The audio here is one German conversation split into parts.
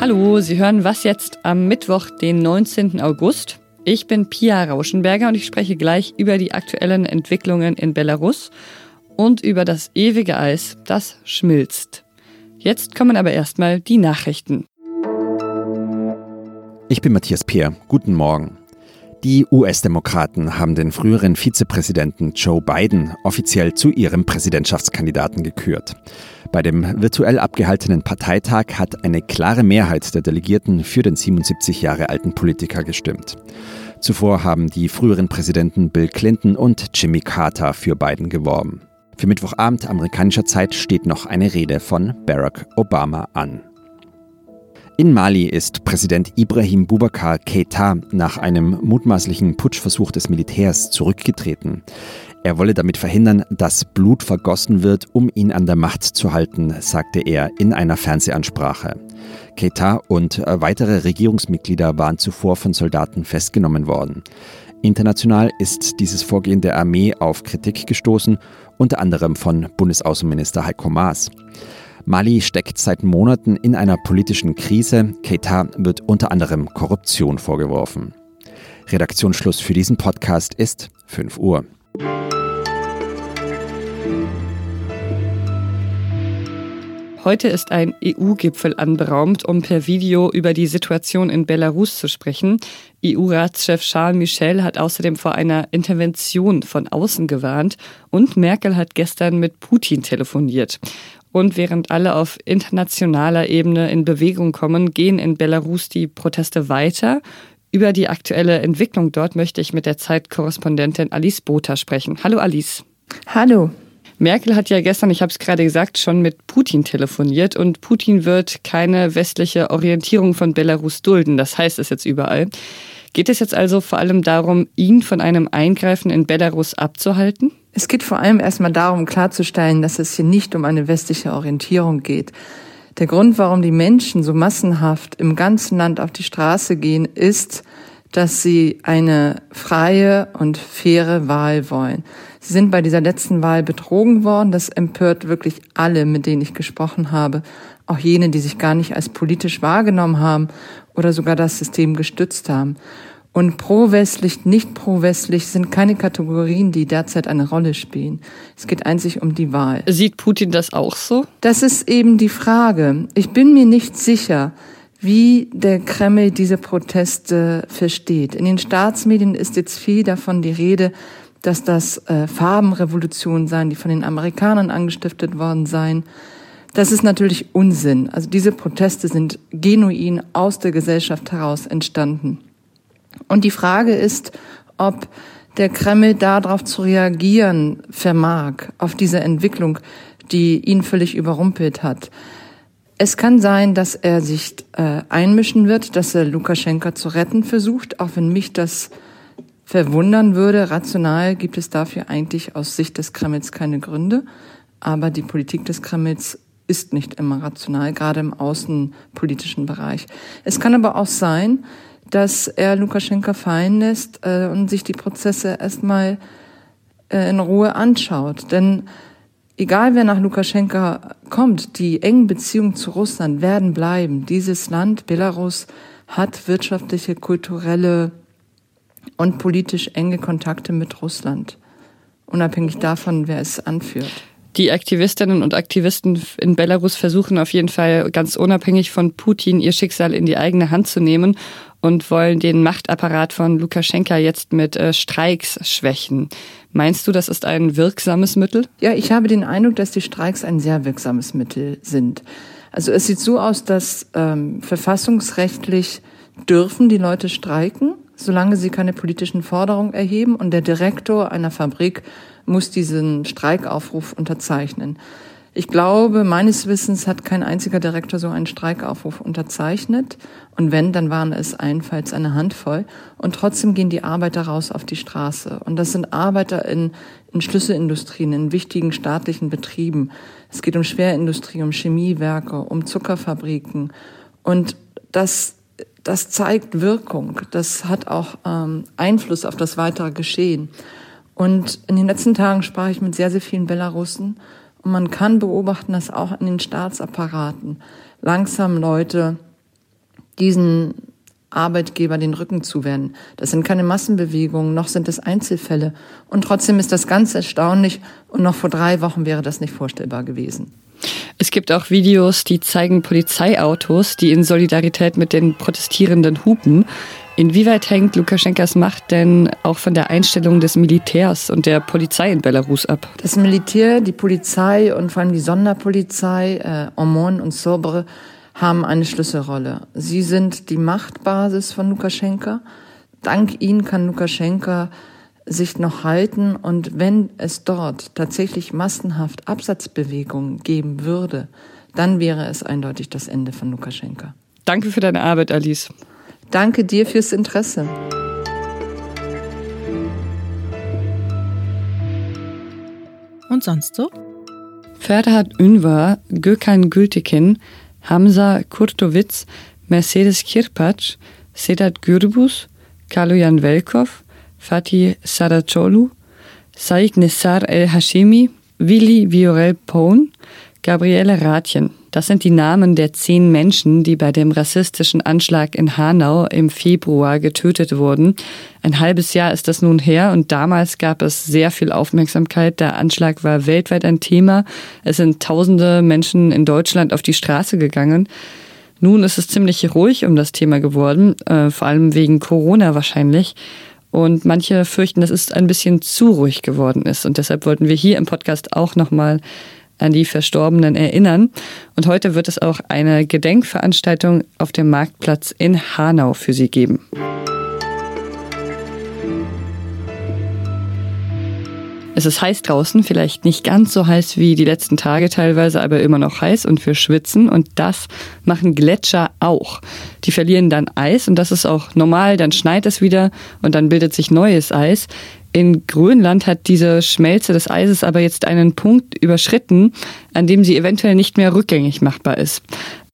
Hallo, Sie hören was jetzt am Mittwoch, den 19. August. Ich bin Pia Rauschenberger und ich spreche gleich über die aktuellen Entwicklungen in Belarus und über das ewige Eis, das schmilzt. Jetzt kommen aber erstmal die Nachrichten. Ich bin Matthias Peer. Guten Morgen. Die US-Demokraten haben den früheren Vizepräsidenten Joe Biden offiziell zu ihrem Präsidentschaftskandidaten gekürt. Bei dem virtuell abgehaltenen Parteitag hat eine klare Mehrheit der Delegierten für den 77 Jahre alten Politiker gestimmt. Zuvor haben die früheren Präsidenten Bill Clinton und Jimmy Carter für Biden geworben. Für Mittwochabend amerikanischer Zeit steht noch eine Rede von Barack Obama an. In Mali ist Präsident Ibrahim Boubacar Keita nach einem mutmaßlichen Putschversuch des Militärs zurückgetreten. Er wolle damit verhindern, dass Blut vergossen wird, um ihn an der Macht zu halten, sagte er in einer Fernsehansprache. Keita und weitere Regierungsmitglieder waren zuvor von Soldaten festgenommen worden. International ist dieses Vorgehen der Armee auf Kritik gestoßen, unter anderem von Bundesaußenminister Heiko Maas. Mali steckt seit Monaten in einer politischen Krise. Keita wird unter anderem Korruption vorgeworfen. Redaktionsschluss für diesen Podcast ist 5 Uhr. Heute ist ein EU-Gipfel anberaumt, um per Video über die Situation in Belarus zu sprechen. EU-Ratschef Charles Michel hat außerdem vor einer Intervention von außen gewarnt und Merkel hat gestern mit Putin telefoniert. Und während alle auf internationaler Ebene in Bewegung kommen, gehen in Belarus die Proteste weiter. Über die aktuelle Entwicklung dort möchte ich mit der Zeitkorrespondentin Alice Botha sprechen. Hallo Alice. Hallo. Merkel hat ja gestern, ich habe es gerade gesagt, schon mit Putin telefoniert und Putin wird keine westliche Orientierung von Belarus dulden. Das heißt es jetzt überall. Geht es jetzt also vor allem darum, ihn von einem Eingreifen in Belarus abzuhalten? Es geht vor allem erstmal darum, klarzustellen, dass es hier nicht um eine westliche Orientierung geht. Der Grund, warum die Menschen so massenhaft im ganzen Land auf die Straße gehen, ist, dass sie eine freie und faire Wahl wollen. Sie sind bei dieser letzten Wahl betrogen worden. Das empört wirklich alle, mit denen ich gesprochen habe. Auch jene, die sich gar nicht als politisch wahrgenommen haben oder sogar das System gestützt haben. Und pro-westlich, nicht pro-westlich sind keine Kategorien, die derzeit eine Rolle spielen. Es geht einzig um die Wahl. Sieht Putin das auch so? Das ist eben die Frage. Ich bin mir nicht sicher, wie der Kreml diese Proteste versteht. In den Staatsmedien ist jetzt viel davon die Rede, dass das äh, Farbenrevolutionen seien, die von den Amerikanern angestiftet worden seien. Das ist natürlich Unsinn. Also diese Proteste sind genuin aus der Gesellschaft heraus entstanden. Und die Frage ist, ob der Kreml darauf zu reagieren vermag, auf diese Entwicklung, die ihn völlig überrumpelt hat. Es kann sein, dass er sich äh, einmischen wird, dass er Lukaschenka zu retten versucht, auch wenn mich das verwundern würde. Rational gibt es dafür eigentlich aus Sicht des Kremls keine Gründe. Aber die Politik des Kremls ist nicht immer rational, gerade im außenpolitischen Bereich. Es kann aber auch sein, dass er Lukaschenka fallen lässt äh, und sich die Prozesse erstmal äh, in Ruhe anschaut. Denn egal wer nach Lukaschenka kommt, die engen Beziehungen zu Russland werden bleiben. Dieses Land, Belarus, hat wirtschaftliche, kulturelle und politisch enge Kontakte mit Russland, unabhängig davon, wer es anführt. Die Aktivistinnen und Aktivisten in Belarus versuchen auf jeden Fall ganz unabhängig von Putin ihr Schicksal in die eigene Hand zu nehmen und wollen den Machtapparat von Lukaschenka jetzt mit äh, Streiks schwächen. Meinst du, das ist ein wirksames Mittel? Ja, ich habe den Eindruck, dass die Streiks ein sehr wirksames Mittel sind. Also es sieht so aus, dass ähm, verfassungsrechtlich dürfen die Leute streiken, solange sie keine politischen Forderungen erheben und der Direktor einer Fabrik muss diesen Streikaufruf unterzeichnen. Ich glaube, meines Wissens hat kein einziger Direktor so einen Streikaufruf unterzeichnet. Und wenn, dann waren es allenfalls eine Handvoll. Und trotzdem gehen die Arbeiter raus auf die Straße. Und das sind Arbeiter in, in Schlüsselindustrien, in wichtigen staatlichen Betrieben. Es geht um Schwerindustrie, um Chemiewerke, um Zuckerfabriken. Und das, das zeigt Wirkung. Das hat auch ähm, Einfluss auf das weitere Geschehen. Und in den letzten Tagen sprach ich mit sehr, sehr vielen Belarussen Und man kann beobachten, dass auch in den Staatsapparaten langsam Leute diesen Arbeitgeber den Rücken zuwenden. Das sind keine Massenbewegungen, noch sind es Einzelfälle. Und trotzdem ist das ganz erstaunlich. Und noch vor drei Wochen wäre das nicht vorstellbar gewesen. Es gibt auch Videos, die zeigen Polizeiautos, die in Solidarität mit den Protestierenden hupen. Inwieweit hängt Lukaschenkas Macht denn auch von der Einstellung des Militärs und der Polizei in Belarus ab? Das Militär, die Polizei und vor allem die Sonderpolizei, äh, Omon und Sobre, haben eine Schlüsselrolle. Sie sind die Machtbasis von Lukaschenka. Dank ihnen kann Lukaschenka sich noch halten und wenn es dort tatsächlich massenhaft Absatzbewegungen geben würde, dann wäre es eindeutig das Ende von Lukaschenka. Danke für deine Arbeit, Alice. Danke dir fürs Interesse. Und sonst so? Ferhat Ünvar, Gökhan Gültekin, Hamza Kurtovic, Mercedes Kirpac, Sedat Gürbus, Kaloyan Velkov, Fatih Saracolu, Saik Nessar El Hashimi, Willi Viorel Pone, Gabriele Ratjen. Das sind die Namen der zehn Menschen, die bei dem rassistischen Anschlag in Hanau im Februar getötet wurden. Ein halbes Jahr ist das nun her und damals gab es sehr viel Aufmerksamkeit. Der Anschlag war weltweit ein Thema. Es sind tausende Menschen in Deutschland auf die Straße gegangen. Nun ist es ziemlich ruhig um das Thema geworden, äh, vor allem wegen Corona wahrscheinlich. Und manche fürchten, dass es ein bisschen zu ruhig geworden ist. Und deshalb wollten wir hier im Podcast auch nochmal an die Verstorbenen erinnern. Und heute wird es auch eine Gedenkveranstaltung auf dem Marktplatz in Hanau für sie geben. Es ist heiß draußen, vielleicht nicht ganz so heiß wie die letzten Tage teilweise, aber immer noch heiß und für Schwitzen. Und das machen Gletscher auch. Die verlieren dann Eis und das ist auch normal. Dann schneit es wieder und dann bildet sich neues Eis. In Grönland hat diese Schmelze des Eises aber jetzt einen Punkt überschritten, an dem sie eventuell nicht mehr rückgängig machbar ist.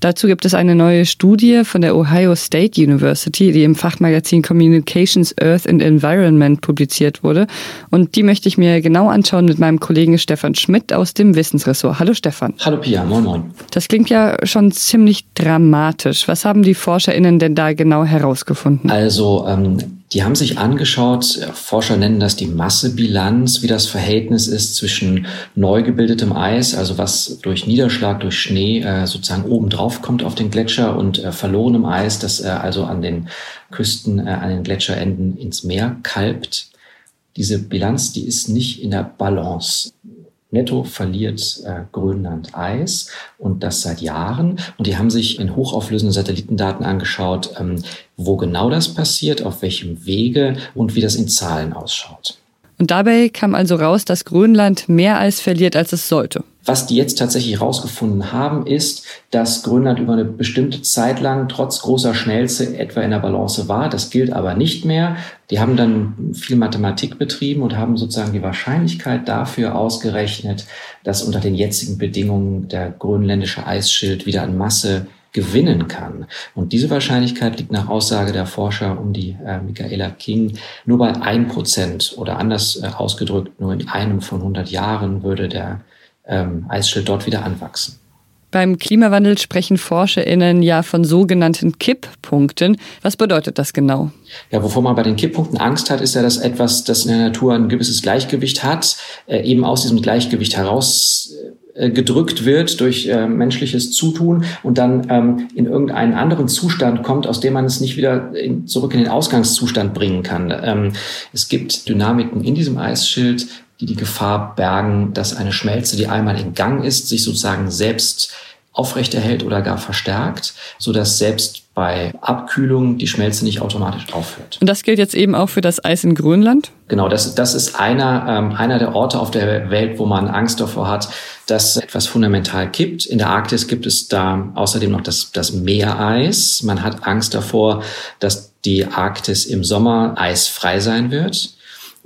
Dazu gibt es eine neue Studie von der Ohio State University, die im Fachmagazin Communications, Earth and Environment publiziert wurde. Und die möchte ich mir genau anschauen mit meinem Kollegen Stefan Schmidt aus dem Wissensressort. Hallo Stefan. Hallo Pia, moin moin. Das klingt ja schon ziemlich dramatisch. Was haben die ForscherInnen denn da genau herausgefunden? Also ähm, die haben sich angeschaut, Forscher nennen das die Massebilanz, wie das Verhältnis ist zwischen neu gebildetem Eis, also was durch Niederschlag, durch Schnee äh, sozusagen oben drauf kommt auf den Gletscher und äh, verlorenem Eis, das äh, also an den Küsten, an den Gletscherenden ins Meer kalbt. Diese Bilanz, die ist nicht in der Balance. Netto verliert äh, Grönland Eis und das seit Jahren. Und die haben sich in hochauflösenden Satellitendaten angeschaut, ähm, wo genau das passiert, auf welchem Wege und wie das in Zahlen ausschaut. Und dabei kam also raus, dass Grönland mehr Eis verliert, als es sollte. Was die jetzt tatsächlich herausgefunden haben, ist, dass Grönland über eine bestimmte Zeit lang trotz großer Schnellste etwa in der Balance war. Das gilt aber nicht mehr. Die haben dann viel Mathematik betrieben und haben sozusagen die Wahrscheinlichkeit dafür ausgerechnet, dass unter den jetzigen Bedingungen der grönländische Eisschild wieder an Masse gewinnen kann. Und diese Wahrscheinlichkeit liegt nach Aussage der Forscher um die äh, Michaela King nur bei ein Prozent oder anders äh, ausgedrückt, nur in einem von 100 Jahren würde der ähm, Eisschild dort wieder anwachsen. Beim Klimawandel sprechen ForscherInnen ja von sogenannten Kipppunkten. Was bedeutet das genau? Ja, wovor man bei den Kipppunkten Angst hat, ist ja, dass etwas, das in der Natur ein gewisses Gleichgewicht hat, äh, eben aus diesem Gleichgewicht heraus gedrückt wird durch äh, menschliches Zutun und dann ähm, in irgendeinen anderen Zustand kommt, aus dem man es nicht wieder in, zurück in den Ausgangszustand bringen kann. Ähm, es gibt Dynamiken in diesem Eisschild, die die Gefahr bergen, dass eine Schmelze, die einmal in Gang ist, sich sozusagen selbst aufrechterhält oder gar verstärkt, so dass selbst bei Abkühlung die Schmelze nicht automatisch aufhört. Und das gilt jetzt eben auch für das Eis in Grönland? Genau, das, das ist einer, ähm, einer der Orte auf der Welt, wo man Angst davor hat, dass etwas fundamental kippt. In der Arktis gibt es da außerdem noch das, das Meereis. Man hat Angst davor, dass die Arktis im Sommer eisfrei sein wird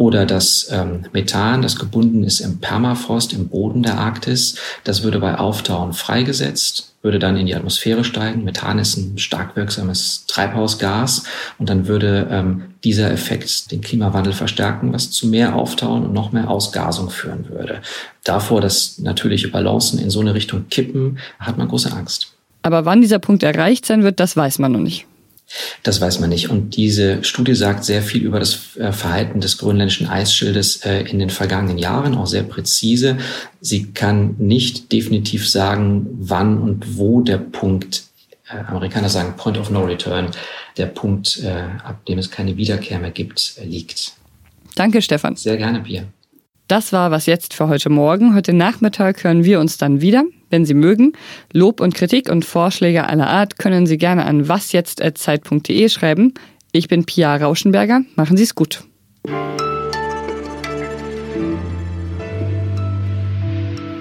oder das ähm, Methan, das gebunden ist im Permafrost, im Boden der Arktis, das würde bei Auftauen freigesetzt, würde dann in die Atmosphäre steigen. Methan ist ein stark wirksames Treibhausgas und dann würde ähm, dieser Effekt den Klimawandel verstärken, was zu mehr Auftauen und noch mehr Ausgasung führen würde. Davor, dass natürliche Balancen in so eine Richtung kippen, hat man große Angst. Aber wann dieser Punkt erreicht sein wird, das weiß man noch nicht. Das weiß man nicht. Und diese Studie sagt sehr viel über das äh, Verhalten des grönländischen Eisschildes äh, in den vergangenen Jahren, auch sehr präzise. Sie kann nicht definitiv sagen, wann und wo der Punkt, äh, Amerikaner sagen Point of No Return, der Punkt, ab dem es keine Wiederkehr mehr gibt, liegt. Danke, Stefan. Sehr gerne, Pia. Das war was jetzt für heute Morgen. Heute Nachmittag hören wir uns dann wieder. Wenn Sie mögen, Lob und Kritik und Vorschläge aller Art können Sie gerne an wasjetzt.zeit.de schreiben. Ich bin Pia Rauschenberger. Machen Sie es gut.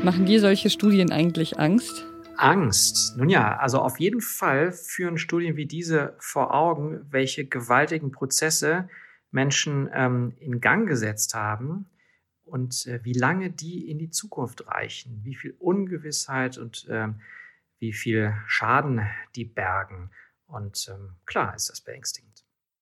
Machen dir solche Studien eigentlich Angst? Angst. Nun ja, also auf jeden Fall führen Studien wie diese vor Augen, welche gewaltigen Prozesse Menschen ähm, in Gang gesetzt haben und äh, wie lange die in die Zukunft reichen, wie viel Ungewissheit und äh, wie viel Schaden die bergen. Und ähm, klar ist das beängstigend.